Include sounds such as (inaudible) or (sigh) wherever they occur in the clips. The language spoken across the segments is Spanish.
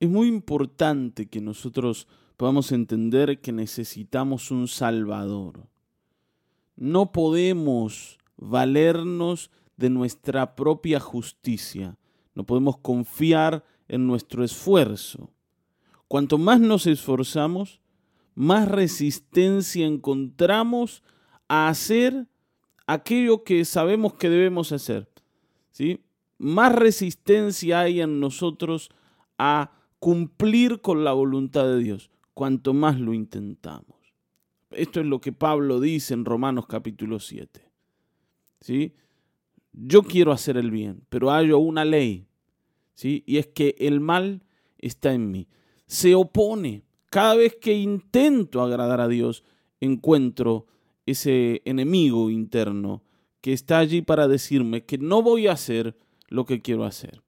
Es muy importante que nosotros podamos entender que necesitamos un Salvador. No podemos valernos de nuestra propia justicia. No podemos confiar en nuestro esfuerzo. Cuanto más nos esforzamos, más resistencia encontramos a hacer aquello que sabemos que debemos hacer. ¿sí? Más resistencia hay en nosotros a cumplir con la voluntad de Dios, cuanto más lo intentamos. Esto es lo que Pablo dice en Romanos capítulo 7. ¿Sí? Yo quiero hacer el bien, pero hay una ley, ¿sí? Y es que el mal está en mí. Se opone. Cada vez que intento agradar a Dios, encuentro ese enemigo interno que está allí para decirme que no voy a hacer lo que quiero hacer.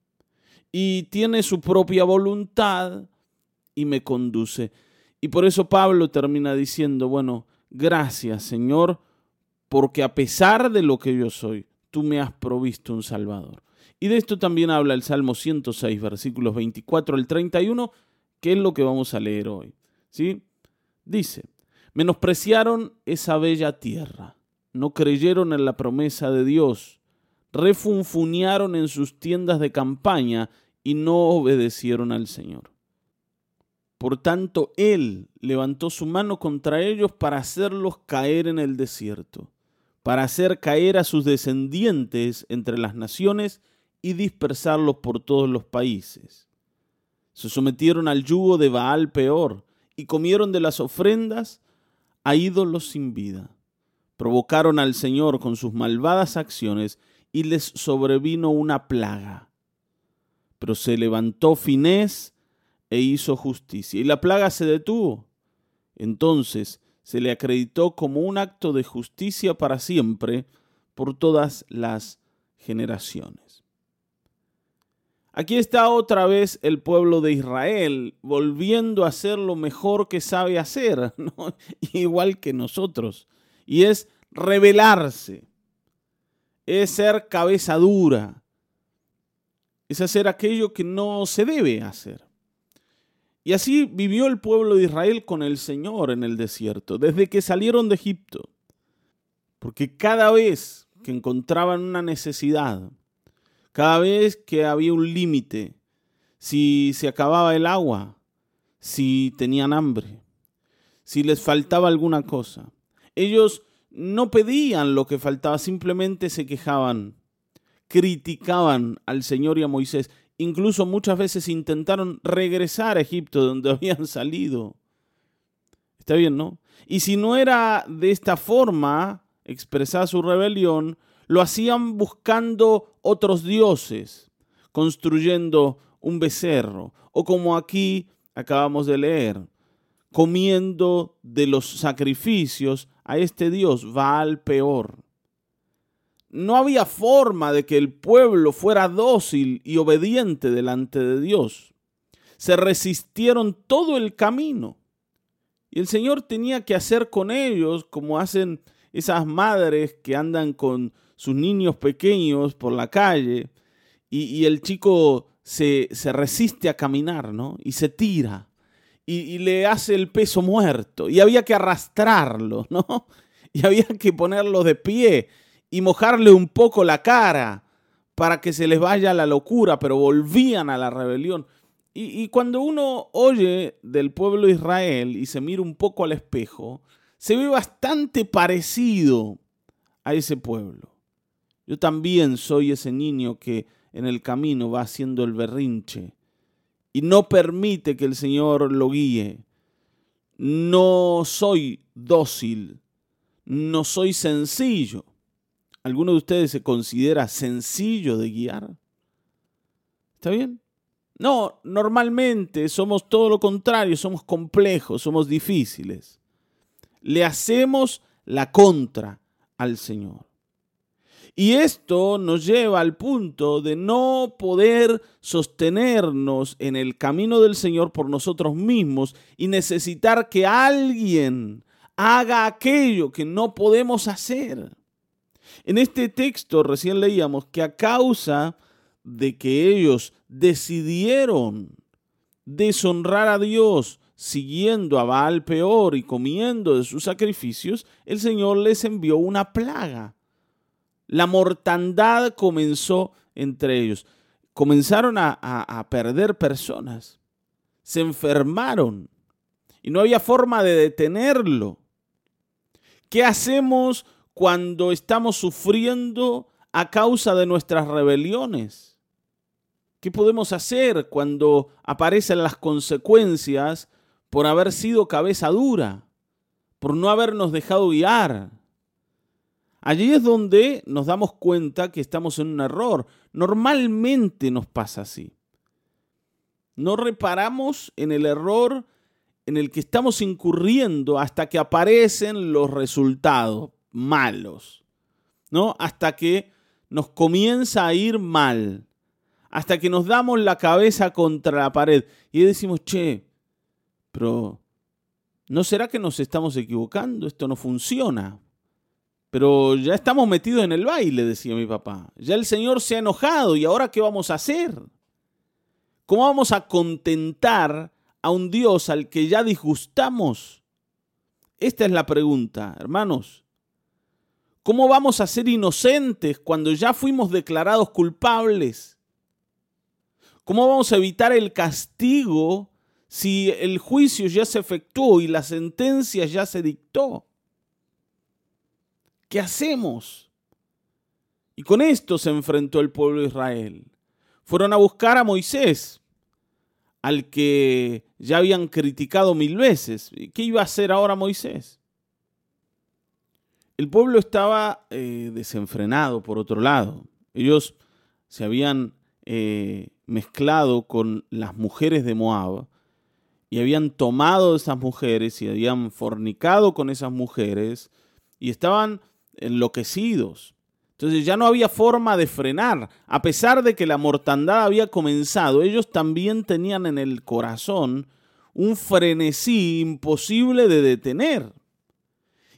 Y tiene su propia voluntad y me conduce. Y por eso Pablo termina diciendo, bueno, gracias Señor, porque a pesar de lo que yo soy, tú me has provisto un Salvador. Y de esto también habla el Salmo 106, versículos 24 al 31, que es lo que vamos a leer hoy. ¿Sí? Dice, menospreciaron esa bella tierra, no creyeron en la promesa de Dios, refunfuñaron en sus tiendas de campaña y no obedecieron al Señor. Por tanto, Él levantó su mano contra ellos para hacerlos caer en el desierto, para hacer caer a sus descendientes entre las naciones y dispersarlos por todos los países. Se sometieron al yugo de Baal peor y comieron de las ofrendas a ídolos sin vida. Provocaron al Señor con sus malvadas acciones y les sobrevino una plaga. Pero se levantó Finés e hizo justicia, y la plaga se detuvo. Entonces se le acreditó como un acto de justicia para siempre por todas las generaciones. Aquí está otra vez el pueblo de Israel volviendo a hacer lo mejor que sabe hacer, (laughs) igual que nosotros, y es rebelarse, es ser cabeza dura, es hacer aquello que no se debe hacer. Y así vivió el pueblo de Israel con el Señor en el desierto, desde que salieron de Egipto, porque cada vez que encontraban una necesidad, cada vez que había un límite, si se acababa el agua, si tenían hambre, si les faltaba alguna cosa. Ellos no pedían lo que faltaba, simplemente se quejaban, criticaban al Señor y a Moisés. Incluso muchas veces intentaron regresar a Egipto donde (laughs) habían salido. Está bien, ¿no? Y si no era de esta forma expresar su rebelión, lo hacían buscando otros dioses, construyendo un becerro, o como aquí acabamos de leer, comiendo de los sacrificios a este dios Baal peor. No había forma de que el pueblo fuera dócil y obediente delante de Dios. Se resistieron todo el camino. Y el Señor tenía que hacer con ellos como hacen esas madres que andan con sus niños pequeños por la calle y, el chico se, resiste a caminar, ¿no? Y se tira y, le hace el peso muerto y había que arrastrarlo, ¿no? (laughs) Y había que ponerlo de pie y mojarle un poco la cara para que se les vaya la locura, pero volvían a la rebelión. Y, y, cuando uno oye del pueblo de Israel y se mira un poco al espejo, se ve bastante parecido a ese pueblo. Yo también soy ese niño que en el camino va haciendo el berrinche y no permite que el Señor lo guíe. No soy dócil, no soy sencillo. ¿Alguno de ustedes se considera sencillo de guiar? ¿Está bien? No, normalmente somos todo lo contrario, somos complejos, somos difíciles. Le hacemos la contra al Señor. Y esto nos lleva al punto de no poder sostenernos en el camino del Señor por nosotros mismos y necesitar que alguien haga aquello que no podemos hacer. En este texto recién leíamos que a causa de que ellos decidieron deshonrar a Dios siguiendo a Baal peor y comiendo de sus sacrificios, el Señor les envió una plaga. La mortandad comenzó entre ellos. Comenzaron a, a perder personas. Se enfermaron y no había forma de detenerlo. ¿Qué hacemos cuando estamos sufriendo a causa de nuestras rebeliones? ¿Qué podemos hacer cuando aparecen las consecuencias por haber sido cabeza dura, por no habernos dejado guiar? Allí es donde nos damos cuenta que estamos en un error. Normalmente nos pasa así. No reparamos en el error en el que estamos incurriendo hasta que aparecen los resultados malos, ¿no? Hasta que nos comienza a ir mal, hasta que nos damos la cabeza contra la pared y decimos, che, pero ¿no será que nos estamos equivocando? Esto no funciona. Pero ya estamos metidos en el baile, decía mi papá. Ya el Señor se ha enojado y ahora ¿qué vamos a hacer? ¿Cómo vamos a contentar a un Dios al que ya disgustamos? Esta es la pregunta, hermanos. ¿Cómo vamos a ser inocentes cuando ya fuimos declarados culpables? ¿Cómo vamos a evitar el castigo si el juicio ya se efectuó y la sentencia ya se dictó? ¿Qué hacemos? Y con esto se enfrentó el pueblo de Israel. Fueron a buscar a Moisés al que ya habían criticado mil veces. ¿Qué iba a hacer ahora Moisés? El pueblo estaba eh, desenfrenado, por otro lado. Ellos se habían eh, mezclado con las mujeres de Moab y habían tomado esas mujeres y habían fornicado con esas mujeres y estaban enloquecidos. Entonces ya no había forma de frenar. A pesar de que la mortandad había comenzado, ellos también tenían en el corazón un frenesí imposible de detener.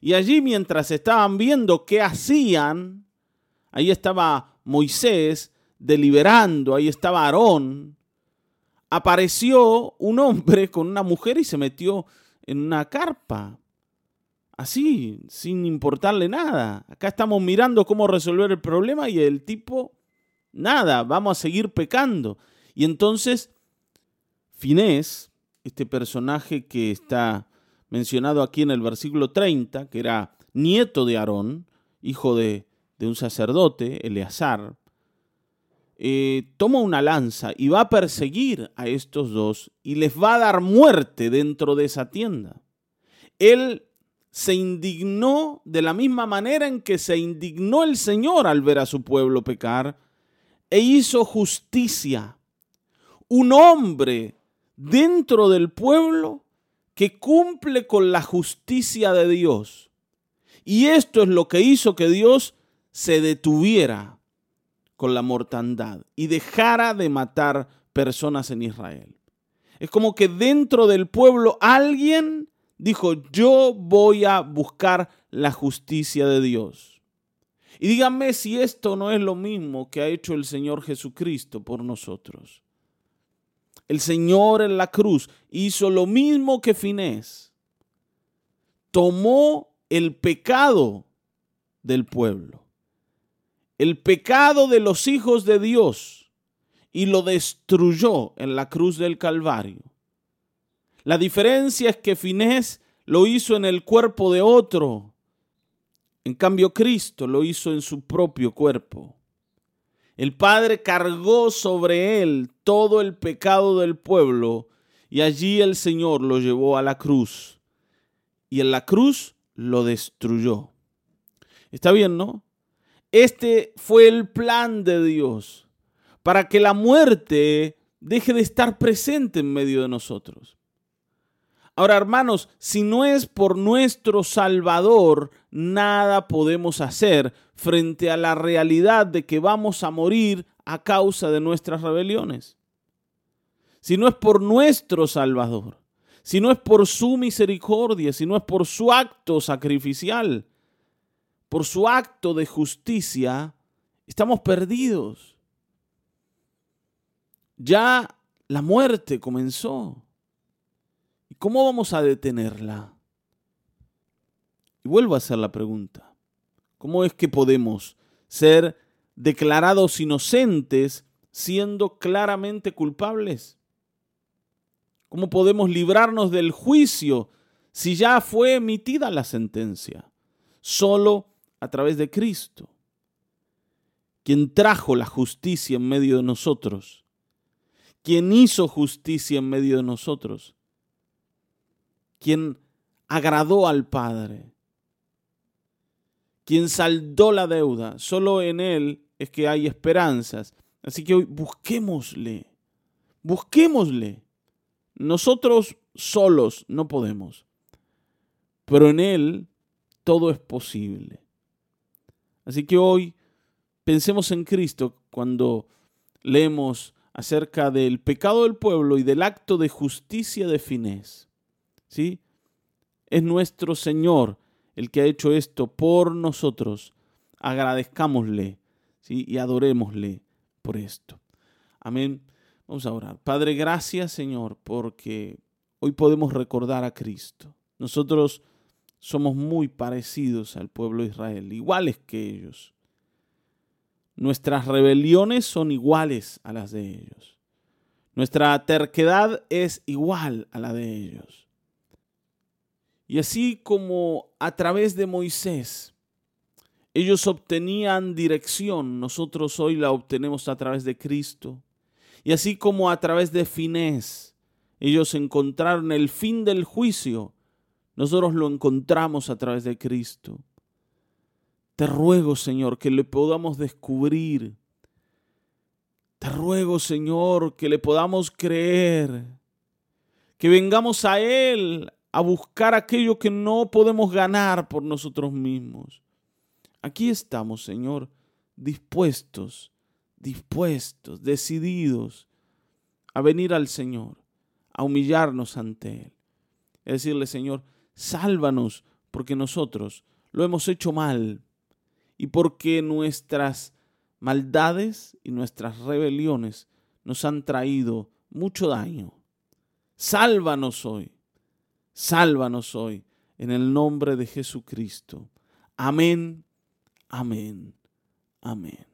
Y allí mientras estaban viendo qué hacían, ahí estaba Moisés deliberando, ahí estaba Aarón, apareció un hombre (laughs) con una mujer y se metió en una carpa así, sin importarle nada. Acá estamos mirando cómo resolver el problema y el tipo, nada, vamos a seguir pecando. Y entonces, Finés, este personaje que está mencionado aquí en el versículo 30, que era nieto de Aarón, hijo de, un sacerdote, Eleazar, eh, toma una lanza y va a perseguir a estos dos y les va a dar muerte dentro de esa tienda. Él se indignó de la misma manera en que se indignó el Señor al ver a su pueblo pecar e hizo justicia. Un hombre dentro del pueblo que cumple con la justicia de Dios. Y esto es lo que hizo que Dios se detuviera con la mortandad y dejara de matar personas en Israel. Es como que dentro del pueblo alguien dijo, yo voy a buscar la justicia de Dios. Y díganme si esto no es lo mismo que ha hecho el Señor Jesucristo por nosotros. El Señor en la cruz hizo lo mismo que Finés. Tomó el pecado del pueblo, el pecado de los hijos de Dios, y lo destruyó en la cruz del Calvario. La diferencia es que Finés lo hizo en el cuerpo de otro. En cambio, Cristo lo hizo en su propio cuerpo. El Padre cargó sobre él todo el pecado del pueblo y allí el Señor lo llevó a la cruz. Y en la cruz lo destruyó. Está bien, ¿no? Este fue el plan de Dios para que la muerte deje de estar presente en medio de nosotros. Ahora, hermanos, si no es por nuestro Salvador, nada podemos hacer frente a la realidad de que vamos a morir a causa de nuestras rebeliones. Si no es por nuestro Salvador, si no es por su misericordia, si no es por su acto sacrificial, por su acto de justicia, estamos perdidos. Ya la muerte comenzó. ¿Y cómo vamos a detenerla? Y vuelvo a hacer la pregunta. ¿Cómo es que podemos ser declarados inocentes siendo claramente culpables? ¿Cómo podemos librarnos del juicio si ya fue emitida la sentencia? Solo a través de Cristo, quien trajo la justicia en medio de nosotros, quien hizo justicia en medio de nosotros, quien agradó al Padre, quien saldó la deuda. Solo en Él es que hay esperanzas. Así que hoy busquémosle, busquémosle. Nosotros solos no podemos, pero en Él todo es posible. Así que hoy pensemos en Cristo cuando leemos acerca del pecado del pueblo y del acto de justicia de Finés. ¿Sí? Es nuestro Señor el que ha hecho esto por nosotros. Agradezcámosle ¿sí? y adorémosle por esto. Amén. Vamos a orar. Padre, gracias Señor porque hoy podemos recordar a Cristo. Nosotros somos muy parecidos al pueblo de Israel, iguales que ellos. Nuestras rebeliones son iguales a las de ellos. Nuestra terquedad es igual a la de ellos. Y así como a través de Moisés ellos obtenían dirección, nosotros hoy la obtenemos a través de Cristo. Y así como a través de Finés ellos encontraron el fin del juicio, nosotros lo encontramos a través de Cristo. Te ruego, Señor, que le podamos descubrir. Te ruego, Señor, que le podamos creer. Que vengamos a Él a buscar aquello que no podemos ganar por nosotros mismos. Aquí estamos, Señor, dispuestos, dispuestos, decididos a venir al Señor, a humillarnos ante Él. Es decirle, Señor, sálvanos porque nosotros lo hemos hecho mal y porque nuestras maldades y nuestras rebeliones nos han traído mucho daño. Sálvanos hoy Sálvanos hoy en el nombre de Jesucristo. Amén, amén, amén.